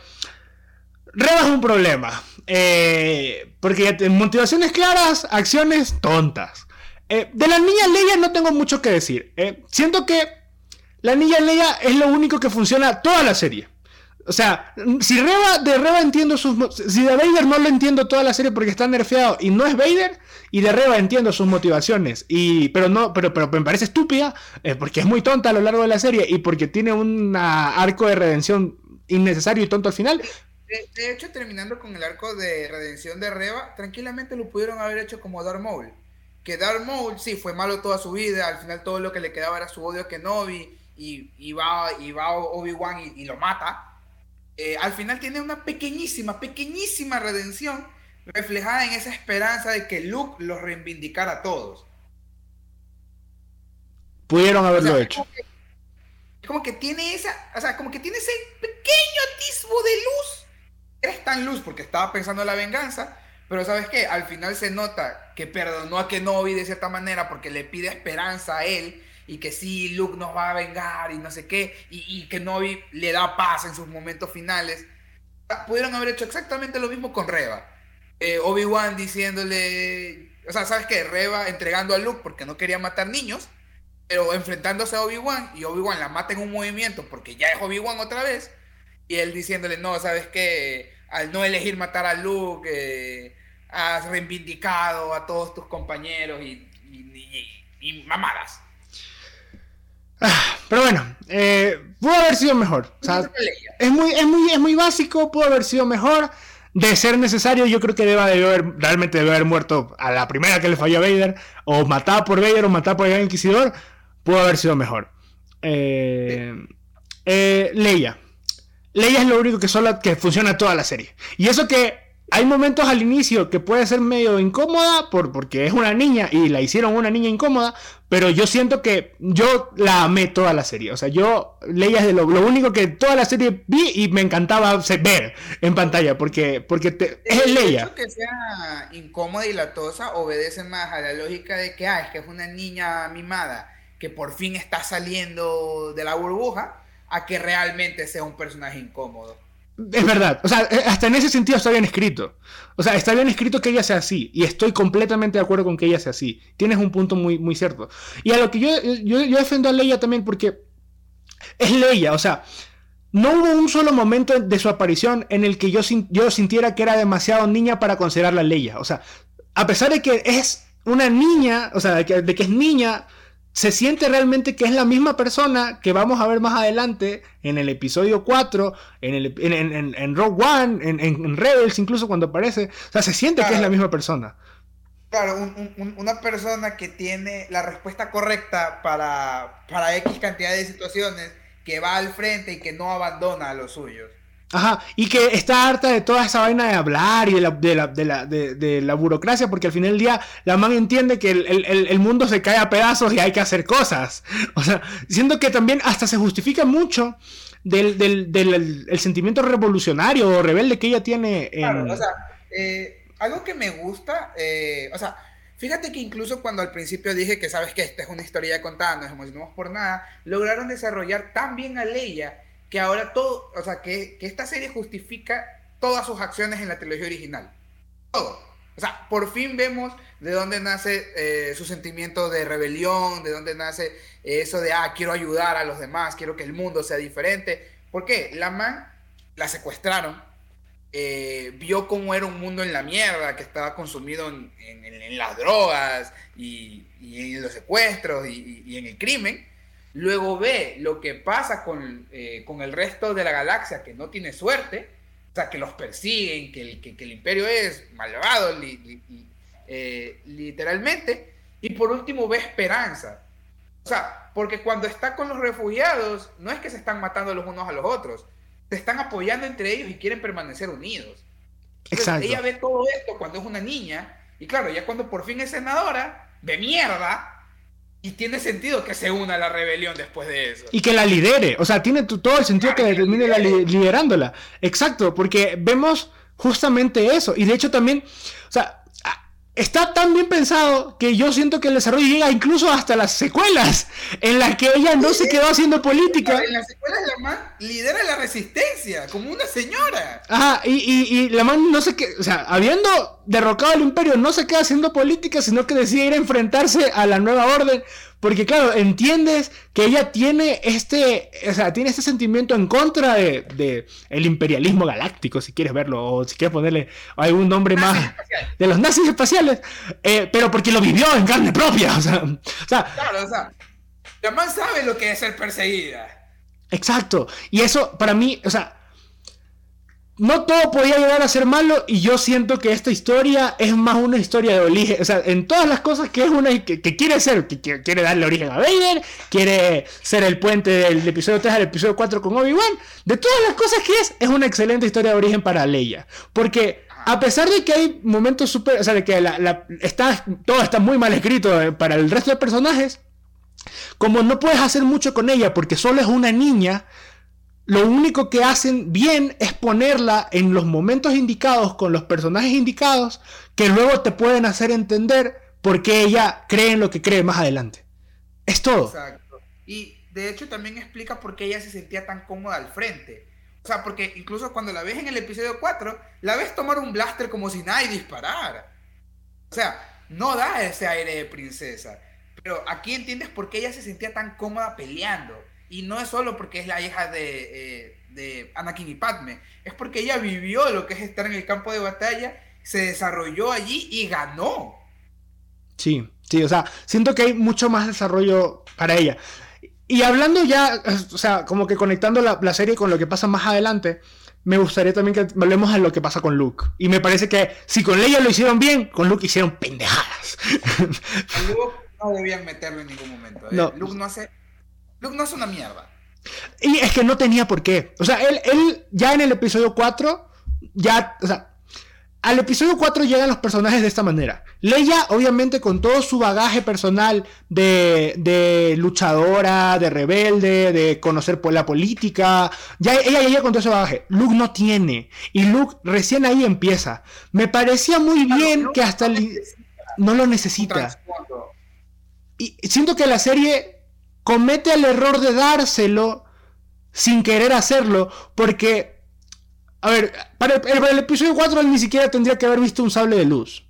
Reba es un problema. Eh, porque motivaciones claras, acciones tontas. de la niña Leia no tengo mucho que decir. siento que la niña Leia es lo único que funciona toda la serie. O sea, si Reba, de Reba entiendo sus... Si de Vader no lo entiendo toda la serie porque está nerfeado y no es Vader, y de Reba entiendo sus motivaciones, y, pero, no, pero, pero me parece estúpida eh, porque es muy tonta a lo largo de la serie y porque tiene un arco de redención innecesario y tonto al final. De, hecho, terminando con el arco de redención de Reba, tranquilamente lo pudieron haber hecho como Darth Maul. Que Darth Maul sí fue malo toda su vida, al final todo lo que le quedaba era su odio a Kenobi y, y va, y va Obi-Wan y lo mata eh, al final tiene una pequeñísima, pequeñísima redención reflejada en esa esperanza de que Luke los reivindicara a todos. Pudieron haberlo hecho. Como que, tiene esa, o sea, como que tiene ese pequeño atisbo de luz. Es tan luz porque estaba pensando en la venganza, pero ¿sabes qué? Al final se nota que perdonó a Kenobi de cierta manera porque le pide esperanza a él y que sí, Luke nos va a vengar y no sé qué, y, y que Novi le da paz en sus momentos finales. Pudieron haber hecho exactamente lo mismo con Reba. Eh, Obi-Wan diciéndole, o sea, ¿sabes qué? Reba entregando a Luke porque no quería matar niños, pero enfrentándose a Obi-Wan y Obi-Wan la mata en un movimiento porque ya es Obi-Wan otra vez, y él diciéndole, no, ¿sabes qué? Al no elegir matar a Luke, eh, has reivindicado a todos tus compañeros y, y mamadas. Ah, pero bueno, eh, pudo haber sido mejor. es, muy, es, muy, es muy básico, pudo haber sido mejor. De ser necesario, yo creo que deba de haber, realmente debe haber muerto a la primera que le falló a Vader, o matado por Vader, o matado por el Inquisidor. Pudo haber sido mejor. Eh, eh, Leia. Leia es lo único que, solo, que funciona toda la serie. Y eso que hay momentos al inicio que puede ser medio incómoda por, porque es una niña y la hicieron una niña incómoda, pero yo siento que yo la amé toda la serie. O sea, yo Leia es de lo, único que toda la serie vi y me encantaba ver en pantalla porque, porque es Leia. El que sea incómoda y latosa obedece más a la lógica de que, ah, es que es una niña mimada que por fin está saliendo de la burbuja a que realmente sea un personaje incómodo. Es verdad, o sea, eh, hasta en ese sentido está bien escrito. O sea, está bien escrito que ella sea así. Y estoy completamente de acuerdo con que ella sea así. Tienes un punto muy, muy cierto. Y a lo que yo, yo, yo defiendo a Leia también porque es Leia, o sea, no hubo un solo momento de su aparición en el que yo, yo sintiera que era demasiado niña para considerarla Leia. O sea, a pesar de que es una niña, o sea, de que es niña, se siente realmente que es la misma persona que vamos a ver más adelante en el episodio 4, en, el, en, Rogue One, en, Rebels incluso cuando aparece. O sea, se siente que es la misma persona. Claro, una persona que tiene la respuesta correcta para, para X cantidad de situaciones, que va al frente y que no abandona a los suyos. Ajá, y que está harta de toda esa vaina de hablar y de la, de la, de la, de, la burocracia, porque al final del día la man entiende que el, el, el, mundo se cae a pedazos y hay que hacer cosas. O sea, siento que también hasta se justifica mucho del, del, del el sentimiento revolucionario o rebelde que ella tiene. En... Claro, o sea, eh, algo que me gusta, eh, o sea, fíjate que incluso cuando al principio dije que sabes que esta es una historia contada, no nos emocionamos por nada, lograron desarrollar tan bien a Leia que ahora todo, o sea, que, que esta serie justifica todas sus acciones en la trilogía original. Todo. O sea, por fin vemos de dónde nace eh, su sentimiento de rebelión, de dónde nace eso de, ah, quiero ayudar a los demás, quiero que el mundo sea diferente. ¿Por qué? La man la secuestraron, eh, vio cómo era un mundo en la mierda, que estaba consumido en, en, las drogas y, en los secuestros y en el crimen luego ve lo que pasa con, eh, con, el resto de la galaxia que no tiene suerte, o sea, que los persiguen, que el, que, el imperio es malvado, eh, literalmente, y por último ve esperanza. O sea, porque cuando está con los refugiados, no es que se están matando los unos a los otros, se están apoyando entre ellos y quieren permanecer unidos. Exacto. Ella ve todo esto cuando es una niña, y claro, ya cuando por fin es senadora, de mierda, y tiene sentido que se una a la rebelión después de eso. Y que la lidere. O sea, tiene todo el sentido que termine la liderándola. Exacto, porque vemos justamente eso. Y de hecho también, o sea, está tan bien pensado que yo siento que el desarrollo llega incluso hasta las secuelas, en las que ella no se quedó haciendo política. En las secuelas la man lidera la resistencia, como una señora. Ajá, y, y, y la man no se queda, o sea, habiendo derrocado al imperio, no se queda haciendo política, sino que decide ir a enfrentarse a la nueva orden porque claro, entiendes que ella tiene este, o sea, tiene este sentimiento en contra de, el imperialismo galáctico, si quieres verlo, o si quieres ponerle algún nombre más de los nazis espaciales, eh, pero porque lo vivió en carne propia, o sea, o sea, claro, o sea, la más sabe lo que es ser perseguida. Exacto, y eso para mí, o sea, no todo podía llegar a ser malo y yo siento que esta historia es más una historia de origen, o sea, en todas las cosas que es una que, quiere ser, que, quiere darle origen a Vader, quiere ser el puente del episodio 3 al episodio 4 con Obi-Wan, de todas las cosas que es, es una excelente historia de origen para Leia, porque a pesar de que hay momentos súper, o sea, de que está, todo está muy mal escrito eh, para el resto de personajes, como no puedes hacer mucho con ella porque solo es una niña, lo único que hacen bien es ponerla en los momentos indicados con los personajes indicados que luego te pueden hacer entender por qué ella cree en lo que cree más adelante. Es todo. Exacto. Y de hecho también explica por qué ella se sentía tan cómoda al frente. O sea, porque incluso cuando la ves en el episodio 4, la ves tomar un blaster como si nadie disparara. O sea, no da ese aire de princesa. Pero aquí entiendes por qué ella se sentía tan cómoda peleando. Y no es solo porque es la hija de, eh, de Anakin y Padme, es porque ella vivió lo que es estar en el campo de batalla, se desarrolló allí y ganó. Sí, sí, o sea, siento que hay mucho más desarrollo para ella. Y hablando ya, o sea, como que conectando la, la serie con lo que pasa más adelante, me gustaría también que volvemos a lo que pasa con Luke. Y me parece que si con Leia lo hicieron bien, con Luke hicieron pendejadas. Luke no debían meterlo en ningún momento. ¿eh? Luke no hace Luke no es una mierda. Y es que no tenía por qué. O sea, él, él ya en el episodio 4, ya, o sea, al episodio 4 llegan los personajes de esta manera. Leia, obviamente, con todo su bagaje personal de, de luchadora, de rebelde, de conocer la política, ya ella llega con todo ese bagaje. Luke no tiene. Y Luke recién ahí empieza. Me parecía muy bien que hasta no lo necesita. Y siento que la serie comete el error de dárselo sin querer hacerlo, porque, a ver, para el, episodio 4 él ni siquiera tendría que haber visto un sable de luz.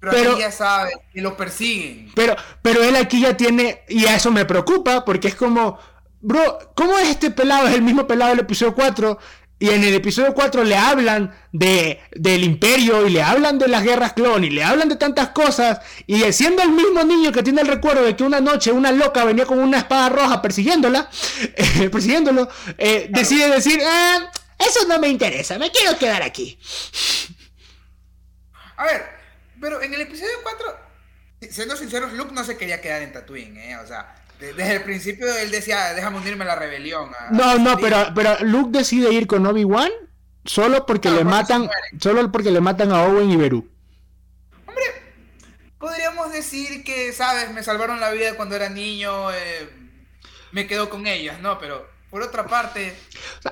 Pero, ya sabe que lo persiguen. Pero, pero él aquí ya tiene, y a eso me preocupa, porque es como, bro, ¿cómo es este pelado? Es el mismo pelado del episodio 4 y en el episodio 4 le hablan de, del imperio y le hablan de las guerras clon y le hablan de tantas cosas. Y siendo el mismo niño que tiene el recuerdo de que una noche una loca venía con una espada roja persiguiéndola, eh, persiguiéndolo, eh, decide decir, ah, eso no me interesa, me quiero quedar aquí. A ver, pero en el episodio 4, siendo sinceros, Luke no se quería quedar en Tatooine, ¿eh? O sea, desde el principio él decía, déjame unirme a la rebelión. no, no, pero, pero Luke decide ir con Obi-Wan solo porque le matan, solo porque le matan a Owen y Beru. Hombre, podríamos decir que, sabes, me salvaron la vida cuando era niño, eh, me quedo con ellas, ¿no? Pero por otra parte...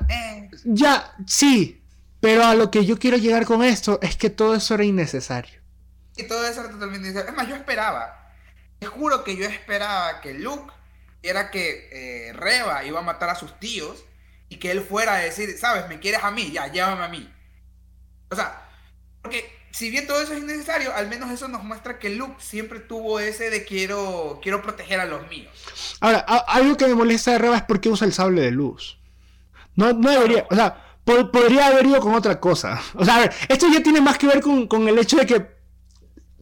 Eh. Ya, sí, pero a lo que yo quiero llegar con esto es que todo eso era innecesario. Y todo eso era totalmente innecesario. Es más, yo esperaba, te juro que yo esperaba que Luke era que eh, Reba iba a matar a sus tíos y que él fuera a decir, sabes, me quieres a mí, ya, llévame a mí. O sea, porque si bien todo eso es innecesario, al menos eso nos muestra que Luke siempre tuvo ese de quiero, quiero proteger a los míos. Ahora, algo que me molesta de Reba es porque usa el sable de luz. No, no debería, o sea, podría haber ido con otra cosa. O sea, a ver, esto ya tiene más que ver con, el hecho de que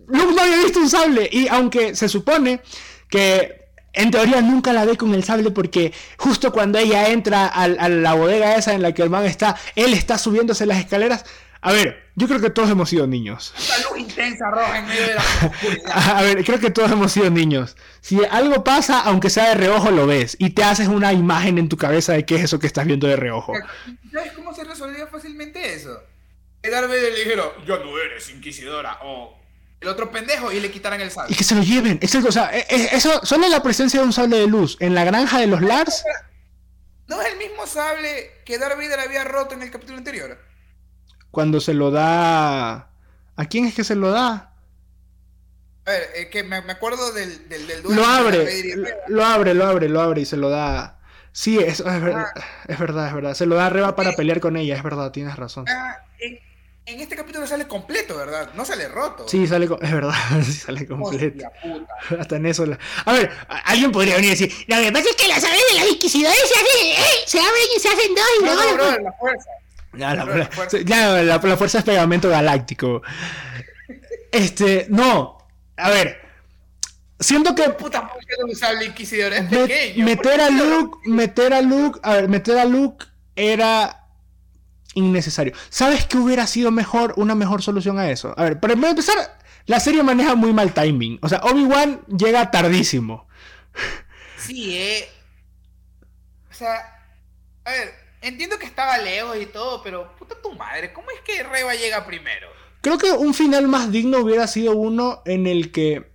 Luke no había visto un sable. Y aunque se supone que en teoría nunca la ve con el sable porque justo cuando ella entra a, la bodega esa en la que el man está, él está subiéndose las escaleras. A ver, yo creo que todos hemos sido niños. luz intensa roja en medio de la oscuridad. A ver, creo que todos hemos sido niños. Si algo pasa, aunque sea de reojo, lo ves y te haces una imagen en tu cabeza de qué es eso que estás viendo de reojo. ¿Sabes cómo se resolvía fácilmente eso? Que Darth le dijera, ya no eres inquisidora, o el otro pendejo y le quitaran el sable. Y que se lo lleven. Es o sea, e, e, eso, solo la presencia de un sable de luz en la granja de los Lars. ¿No es el mismo sable que Darth Vader había roto en el capítulo anterior? Cuando se lo da. ¿A quién es que se lo da? A ver, es que me, acuerdo del, del, del Lo abre, lo, abre, lo abre, lo abre y se lo da. Sí, es, es, verdad, ah. es verdad, es verdad. Se lo da a Reba para pelear con ella, es verdad, tienes razón. Ah, en este capítulo sale completo, ¿verdad? No sale roto. Sí, sale, es verdad, sí sale completo. Hasta en eso. A ver, alguien podría venir y decir: Lo que pasa es que las aves de las inquisidores se, hacen, ¿eh? se abren y se hacen dos y luego. No, no, la fuerza. Ya, la, fuerza. Ya, la, fuerza es pegamento galáctico. Este, no. A ver. Siento que. Puta, pequeño. Meter a Luke, meter a Luke, a ver, meter a Luke era innecesario. ¿Sabes qué hubiera sido mejor, una mejor solución a eso? A ver, para empezar, la serie maneja muy mal timing. O sea, Obi-Wan llega tardísimo. Sí, eh. O sea, a ver, entiendo que estaba lejos y todo, pero puta tu madre, ¿cómo es que Reba llega primero? Creo que un final más digno hubiera sido uno en el que.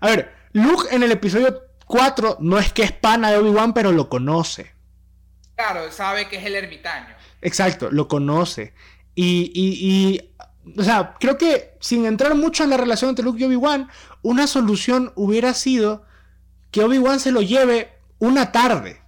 A ver, Luke en el episodio 4 no es que es pana de Obi-Wan, pero lo conoce. Claro, sabe que es el ermitaño. Exacto, lo conoce. Y, y, o sea, creo que sin entrar mucho en la relación entre Luke y Obi-Wan, una solución hubiera sido que Obi-Wan se lo lleve una tarde.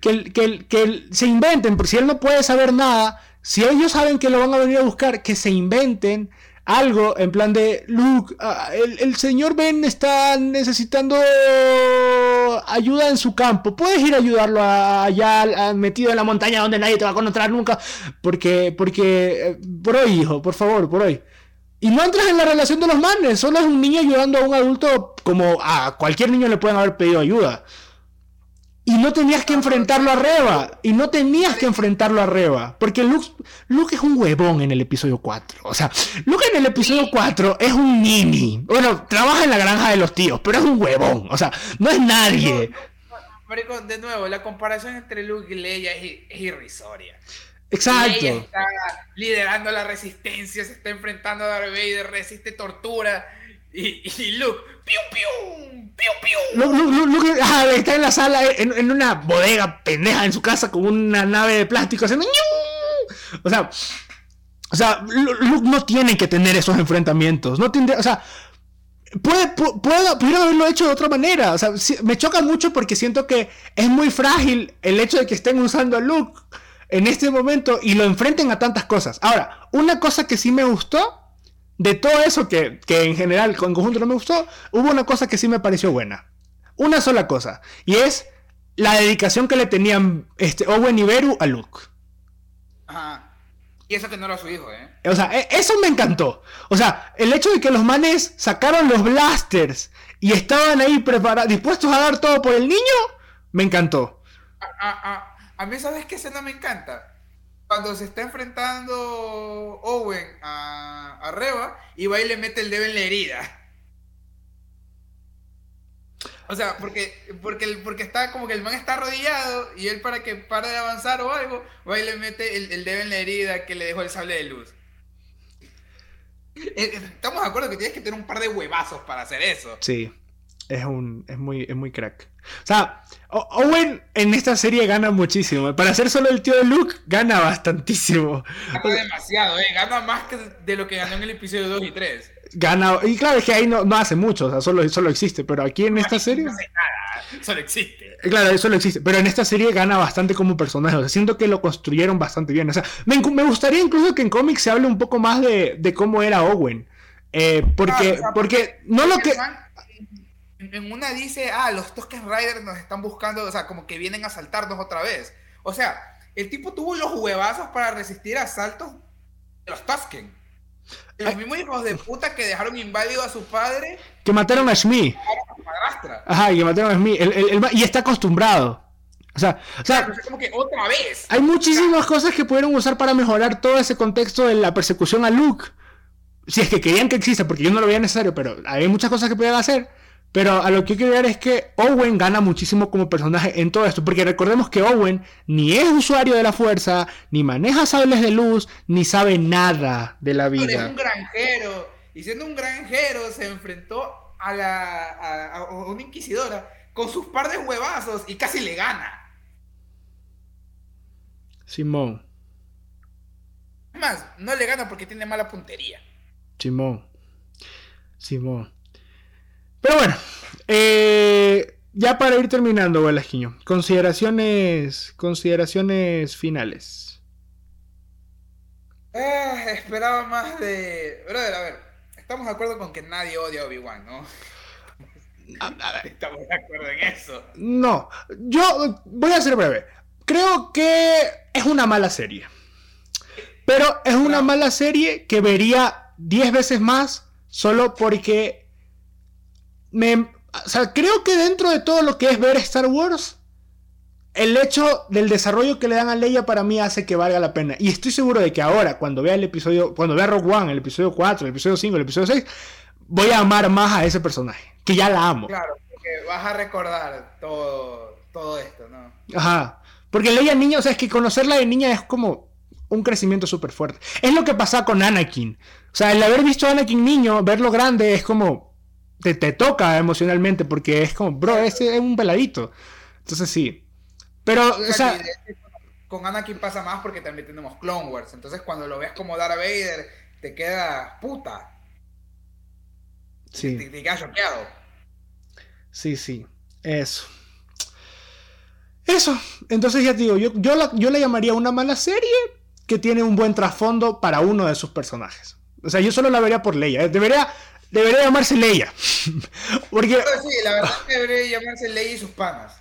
Que, que, que se inventen, porque si él no puede saber nada, si ellos saben que lo van a venir a buscar, que se inventen algo en plan de, Luke, ah, el, señor Ben está necesitando ayuda en su campo. Puedes ir a ayudarlo allá metido en la montaña donde nadie te va a encontrar nunca. Porque, porque, eh, por hoy, hijo, por favor, por hoy. Y no entras en la relación de los manes, solo es un niño ayudando a un adulto como a cualquier niño le pueden haber pedido ayuda. Y no tenías que enfrentarlo a Reba. Y no tenías que enfrentarlo a Reba. Porque Luke, Luke es un huevón en el episodio 4. O sea, Luke en el episodio 4 es un nini. Bueno, trabaja en la granja de los tíos, pero es un huevón. O sea, no es nadie. Marico, de nuevo, la comparación entre Luke y Leia es, irrisoria. Exacto. Leia está liderando la resistencia, se está enfrentando a Darth Vader, resiste tortura. Y, y Luke, ¡pium, pium! ¡pium, pium! Luke, ah, está en la sala, en, en, una bodega pendeja en su casa con una nave de plástico haciendo. O sea, o sea, Luke no tiene que tener esos enfrentamientos. No tiene, o sea, puede, puede, haberlo hecho de otra manera. O sea, me choca mucho porque siento que es muy frágil el hecho de que estén usando a Luke en este momento y lo enfrenten a tantas cosas. Ahora, una cosa que sí me gustó de todo eso que, en general en conjunto no me gustó, hubo una cosa que sí me pareció buena. Una sola cosa. Y es la dedicación que le tenían este, Owen y Beru a Luke. Ajá. Y eso que no era su hijo, ¿eh? O sea, e, eso me encantó. O sea, el hecho de que los manes sacaron los blasters y estaban ahí preparados, dispuestos a dar todo por el niño, me encantó. A, a, a, a mí, ¿sabes qué escena me encanta? Cuando se está enfrentando Owen a, a Reba y va y le mete el dedo en la herida. O sea, porque, porque, porque está como que el man está arrodillado y él para que pare de avanzar o algo, va y le mete el, el dedo en la herida que le dejó el sable de luz. Eh, eh, estamos de acuerdo que tienes que tener un par de huevazos para hacer eso. Sí, es, un, es, muy, es muy crack. O sea, Owen en esta serie gana muchísimo. Para ser solo el tío de Luke, gana bastantísimo. Gana demasiado, ¿eh? Gana más que de lo que ganó en el episodio 2 y 3 gana. Y claro, es que ahí no, no hace mucho, o sea, solo, solo existe. Pero aquí en esta serie. No hace nada, solo existe. Claro, solo existe. Pero en esta serie gana bastante como personaje. O sea, siento que lo construyeron bastante bien. O sea, me, me gustaría incluso que en cómics se hable un poco más de, de cómo era Owen. Eh, porque, porque no lo que. En una dice, ah, los Tusken Riders nos están buscando, o sea, como que vienen a asaltarnos otra vez. O sea, el tipo tuvo los huevazos para resistir asaltos de los Tusken. Los mismos hijos de puta que dejaron inválido a su padre. Que mataron a Shmi. Ajá, y que mataron a Shmi. y está acostumbrado. O sea, o sea como que otra vez. Hay muchísimas cosas que pudieron usar para mejorar todo ese contexto de la persecución a Luke. Si es que querían que exista, porque yo no lo veía necesario, pero hay muchas cosas que podían hacer. Pero a lo que quiero ver es que Owen gana muchísimo como personaje en todo esto. Porque recordemos que Owen ni es usuario de la fuerza, ni maneja sables de luz, ni sabe nada de la vida. Es un granjero. Y siendo un granjero se enfrentó a, la, a, una inquisidora con sus par de huevazos y casi le gana. Simón. Más, no le gana porque tiene mala puntería. Simón. Simón. Pero bueno, eh, ya para ir terminando, Velasquiño, consideraciones, consideraciones finales. Eh, esperaba más de... Brother, a ver, estamos de acuerdo con que nadie odia a Obi-Wan, ¿no? Estamos de acuerdo en eso. No, yo voy a ser breve. Creo que es una mala serie. Pero es una mala serie que vería 10 veces más solo porque me, o sea, creo que dentro de todo lo que es ver Star Wars, el hecho del desarrollo que le dan a Leia para mí hace que valga la pena. Y estoy seguro de que ahora, cuando vea el episodio, cuando vea Rogue One, el episodio 4, el episodio 5, el episodio 6, voy a amar más a ese personaje, que ya la amo. Claro, porque vas a recordar todo, todo esto, ¿no? Ajá. Porque Leia niña, o sea, es que conocerla de niña es como un crecimiento súper fuerte. Es lo que pasa con Anakin. O sea, el haber visto a Anakin niño, verlo grande, es como, te, toca emocionalmente porque es como, bro, ese es un peladito. Entonces sí. Pero, o sea, con Anakin pasa más porque también tenemos Clone Wars. Entonces cuando lo ves como Darth Vader, te queda puta. Sí. Te, te quedas choqueado. Sí, sí. Eso. Eso. Entonces ya te digo, yo, yo, la, yo le llamaría una mala serie que tiene un buen trasfondo para uno de sus personajes. O sea, yo solo la vería por Leia. Debería, debería llamarse Leia. Porque... Sí, la verdad es que debería llamarse Leia y sus panas.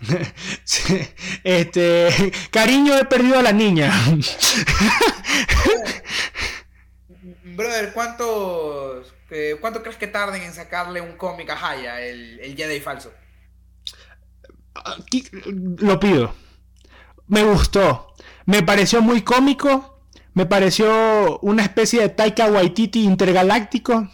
este, cariño, he perdido a la niña. Brother, ¿cuántos, ¿cuánto crees que tarden en sacarle un cómic a Haya, el, el Jedi falso? lo pido. Me gustó. Me pareció muy cómico. Me pareció una especie de Taika Waititi intergaláctico.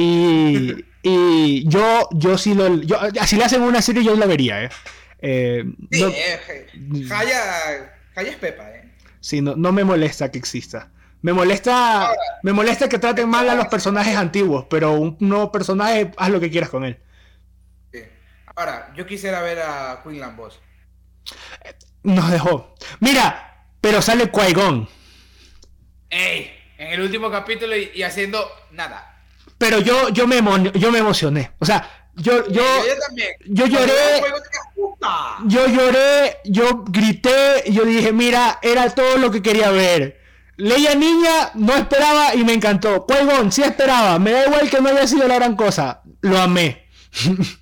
Y, y yo, yo sí lo. Yo, si le hacen una serie, yo la vería, ¿eh? eh sí, eh, Jaya, es Pepa, ¿eh? Sí, no, no me molesta que exista. Me molesta, me molesta que traten mal a los personajes antiguos, pero un nuevo personaje, haz lo que quieras con él. Sí. Ahora, yo quisiera ver a Queen Boss. Nos dejó. Mira, pero sale Qui-Gon. ¡Ey! En el último capítulo y haciendo nada. Pero yo, yo, me, yo me emocioné. O sea, yo, yo, yo, lloré. Yo lloré, yo grité, yo dije, mira, era todo lo que quería ver. Leia niña, no esperaba y me encantó. Cuevón, sí esperaba. Me da igual que no haya sido la gran cosa. Lo amé.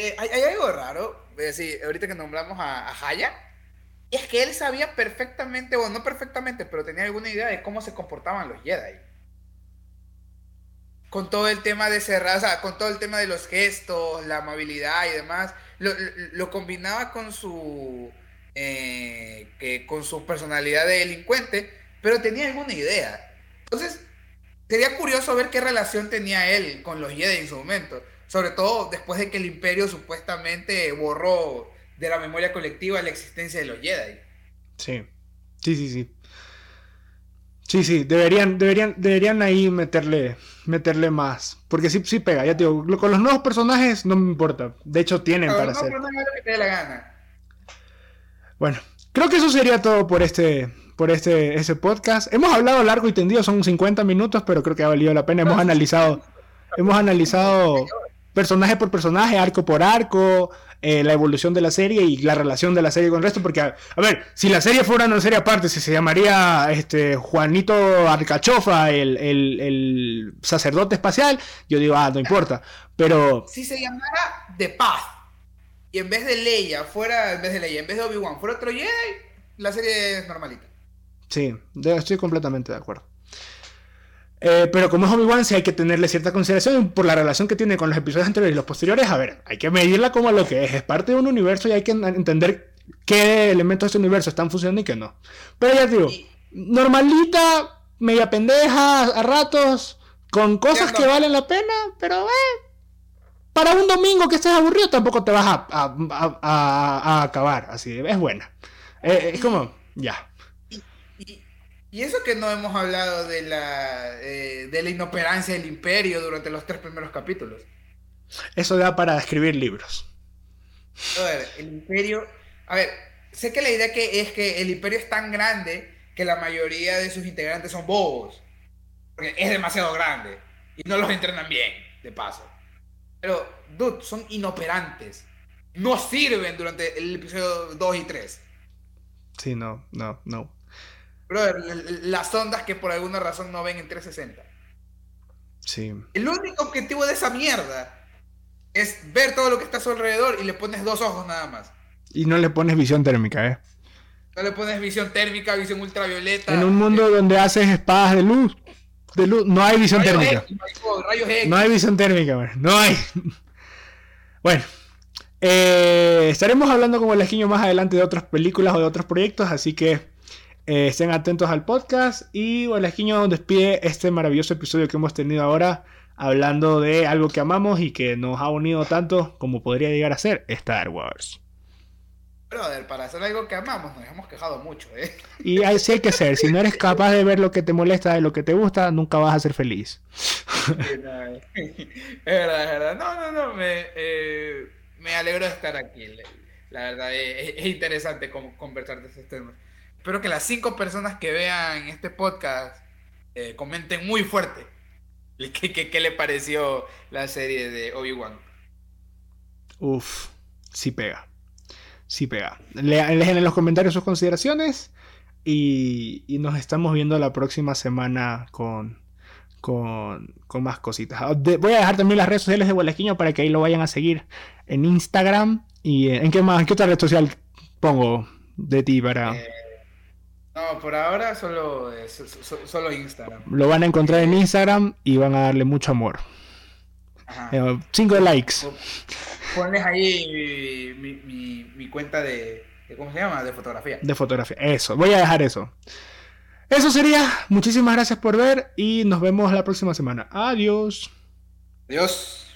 Eh, hay, algo raro. decir, ahorita que nombramos a, a Haya. Es que él sabía perfectamente, o no perfectamente, pero tenía alguna idea de cómo se comportaban los Jedi con todo el tema de cerrar, o sea, con todo el tema de los gestos, la amabilidad y demás, lo, combinaba con su eh, que con su personalidad de delincuente, pero tenía alguna idea. Entonces, sería curioso ver qué relación tenía él con los Jedi en su momento. Sobre todo después de que el Imperio supuestamente borró de la memoria colectiva la existencia de los Jedi. Sí, sí, sí, sí. Sí, sí, deberían, deberían, deberían ahí meterle, meterle más. Porque sí, sí pega, ya te digo, con los nuevos personajes no me importa. De hecho, tienen para hacer. Bueno, creo que eso sería todo por este, por este ese podcast. Hemos hablado largo y tendido, son 50 minutos, pero creo que ha valido la pena. Hemos analizado, hemos analizado personaje por personaje, arco por arco, eh, la evolución de la serie y la relación de la serie con el resto. Porque, a, ver, si la serie fuera una serie aparte, si se llamaría este, Juanito Arcachofa, el, sacerdote espacial, yo digo, ah, no importa. Pero. Si se llamara The Path y en vez de Leia fuera, en vez de Leia, en vez de Obi-Wan fuera otro Jedi, la serie es normalita. Sí, estoy completamente de acuerdo. Eh, pero como es Obi-Wan, sí hay que tenerle cierta consideración por la relación que tiene con los episodios anteriores y los posteriores. A ver, hay que medirla como lo que es. Es parte de un universo y hay que entender qué elementos de este universo están funcionando y qué no. Pero ya digo, normalita, media pendeja a ratos, con cosas que valen la pena, pero eh, para un domingo que estés aburrido tampoco te vas a, a, acabar. Así, es buena. Eh, es como, ya. Y eso que no hemos hablado de la, eh, de la inoperancia del imperio durante los tres primeros capítulos. Eso da para escribir libros. A ver, el imperio... A ver, sé que la idea que es que el imperio es tan grande que la mayoría de sus integrantes son bobos. Porque es demasiado grande. Y no los entrenan bien, de paso. Pero, dude, son inoperantes. No sirven durante el episodio 2 y 3. Sí, no, no, no. Brother, las ondas que por alguna razón no ven en 360. Sí. El único objetivo de esa mierda es ver todo lo que está a su alrededor y le pones dos ojos nada más. Y no le pones visión térmica, ¿eh? No le pones visión térmica, visión ultravioleta. En un mundo donde haces espadas de luz, de luz, no hay visión térmica. no, hay visión térmica, no hay. bueno, eh, estaremos hablando como el esquiño más adelante de otras películas o de otros proyectos, así que eh, estén atentos al podcast y Esquiño despide este maravilloso episodio que hemos tenido ahora hablando de algo que amamos y que nos ha unido tanto como podría llegar a ser Star Wars. Brother, para hacer algo que amamos nos hemos quejado mucho, ¿eh? Y así hay que ser. Si no eres capaz de ver lo que te molesta de lo que te gusta, nunca vas a ser feliz. es verdad, es verdad. No, no, no. Me, eh, me alegro de estar aquí. La verdad, es, interesante conversar de estos temas. Espero que las cinco personas que vean este podcast eh, comenten muy fuerte qué, le pareció la serie de Obi-Wan. Uf, sí pega. Sí pega. dejen en los comentarios sus consideraciones y, nos estamos viendo la próxima semana con, con, más cositas. Ah, voy a dejar también las redes sociales de Gualequiño para que ahí lo vayan a seguir en Instagram y en qué más, en qué otra red social pongo de ti para... Eh, no, por ahora solo, eh, solo Instagram. Lo van a encontrar en Instagram y van a darle mucho amor. Eh, cinco likes. Pones ahí mi, cuenta de, ¿Cómo se llama? De fotografía. De fotografía. Eso. Voy a dejar eso. Eso sería. Muchísimas gracias por ver y nos vemos la próxima semana. Adiós. Adiós.